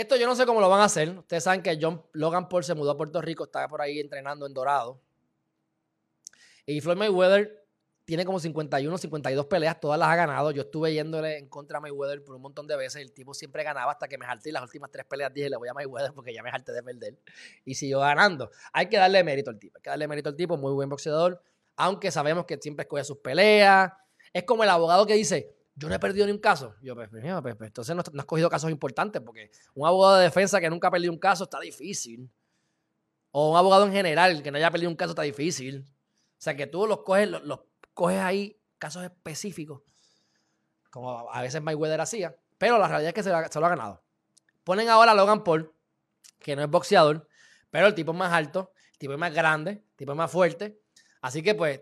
Esto yo no sé cómo lo van a hacer. Ustedes saben que John Logan Paul se mudó a Puerto Rico, está por ahí entrenando en Dorado. Y Floyd Mayweather tiene como 51, 52 peleas, todas las ha ganado. Yo estuve yéndole en contra a Mayweather por un montón de veces. El tipo siempre ganaba hasta que me jalté las últimas tres peleas dije, le voy a Mayweather porque ya me jalté de perder. Y siguió ganando. Hay que darle mérito al tipo, hay que darle mérito al tipo, muy buen boxeador. Aunque sabemos que siempre escoge sus peleas. Es como el abogado que dice, yo no he perdido ni un caso. Yo, pues, pues, pues, pues entonces no, has cogido casos importantes porque un abogado de defensa que nunca ha perdido un caso está difícil. O un abogado en general que no haya perdido un caso está difícil. O sea, que tú los coges, los, coges ahí, casos específicos, como a veces Mayweather hacía, pero la realidad es que se, lo ha ganado. Ponen ahora a Logan Paul, que no es boxeador, pero el tipo es más alto, el tipo es más grande, el tipo es más fuerte. Así que, pues,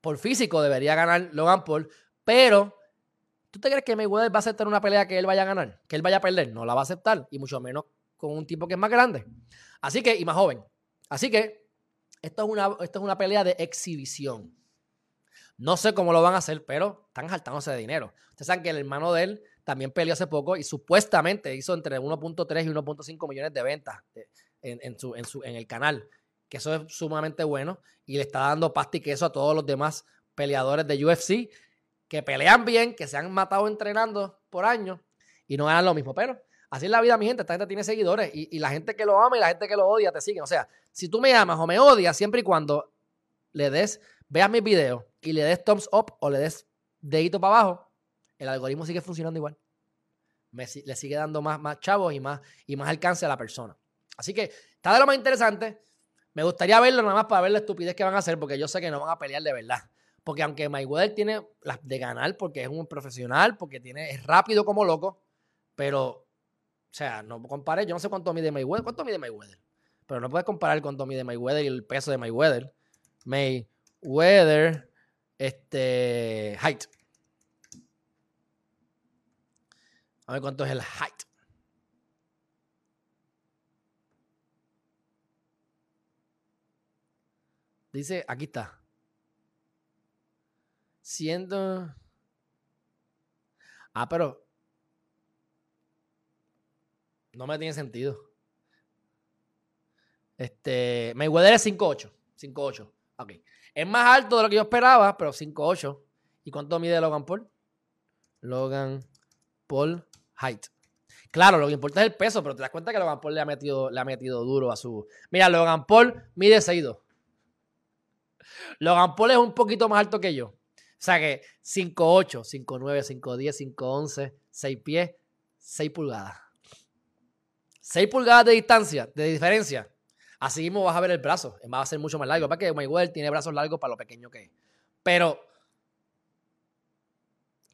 por físico debería ganar Logan Paul, pero ¿tú te crees que Mayweather va a aceptar una pelea que él vaya a ganar? Que él vaya a perder. No la va a aceptar, y mucho menos con un tipo que es más grande. Así que, y más joven. Así que esto es una, esto es una pelea de exhibición. No sé cómo lo van a hacer, pero están jaltándose de dinero. Ustedes saben que el hermano de él también peleó hace poco y supuestamente hizo entre 1.3 y 1.5 millones de ventas en, su, en, el canal. Que eso es sumamente bueno y le está dando pasta y queso a todos los demás peleadores de UFC que pelean bien, que se han matado entrenando por años y no ganan lo mismo. Pero Así es la vida, mi gente. Esta gente tiene seguidores y, la gente que lo ama y la gente que lo odia te siguen. O sea, si tú me amas o me odias, siempre y cuando le des, veas mis videos y le des thumbs up o le des dedito para abajo, el algoritmo sigue funcionando igual. le sigue dando más, más chavos y más, y más alcance a la persona. Así que está de lo más interesante. Me gustaría verlo nada más para ver la estupidez que van a hacer, porque yo sé que no van a pelear de verdad. Porque aunque Mayweather tiene las de ganar, porque es un profesional, porque tiene, es rápido como loco, pero o sea, no compare, yo no sé cuánto mide Mayweather. ¿Cuánto mide Mayweather? Pero no puedes comparar cuánto mide Mayweather y el peso de Mayweather. Mayweather, este, height. A ver cuánto es el height. Dice, aquí está. Siendo. Ah, pero no me tiene sentido. Este, Mayweather es 5'8. 5'8. Ok. Es más alto de lo que yo esperaba, pero 5'8. ¿Y cuánto mide Logan Paul? Logan Paul height. Claro, lo que importa es el peso, pero te das cuenta que Logan Paul le ha metido, le ha metido duro a su. Mira, Logan Paul mide 6'2. Logan Paul es un poquito más alto que yo. O sea que 5'8, 5'9, 5'10, 5'11, 6 pies, 6 pulgadas. 6 pulgadas de distancia, de diferencia, así mismo vas a ver el brazo. Va a ser mucho más largo. Para que Mayweather tiene brazos largos para lo pequeño que es. Pero,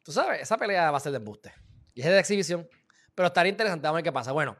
tú sabes, esa pelea va a ser de embuste. Y es de exhibición. Pero estaría interesante. Vamos a ver qué pasa. Bueno,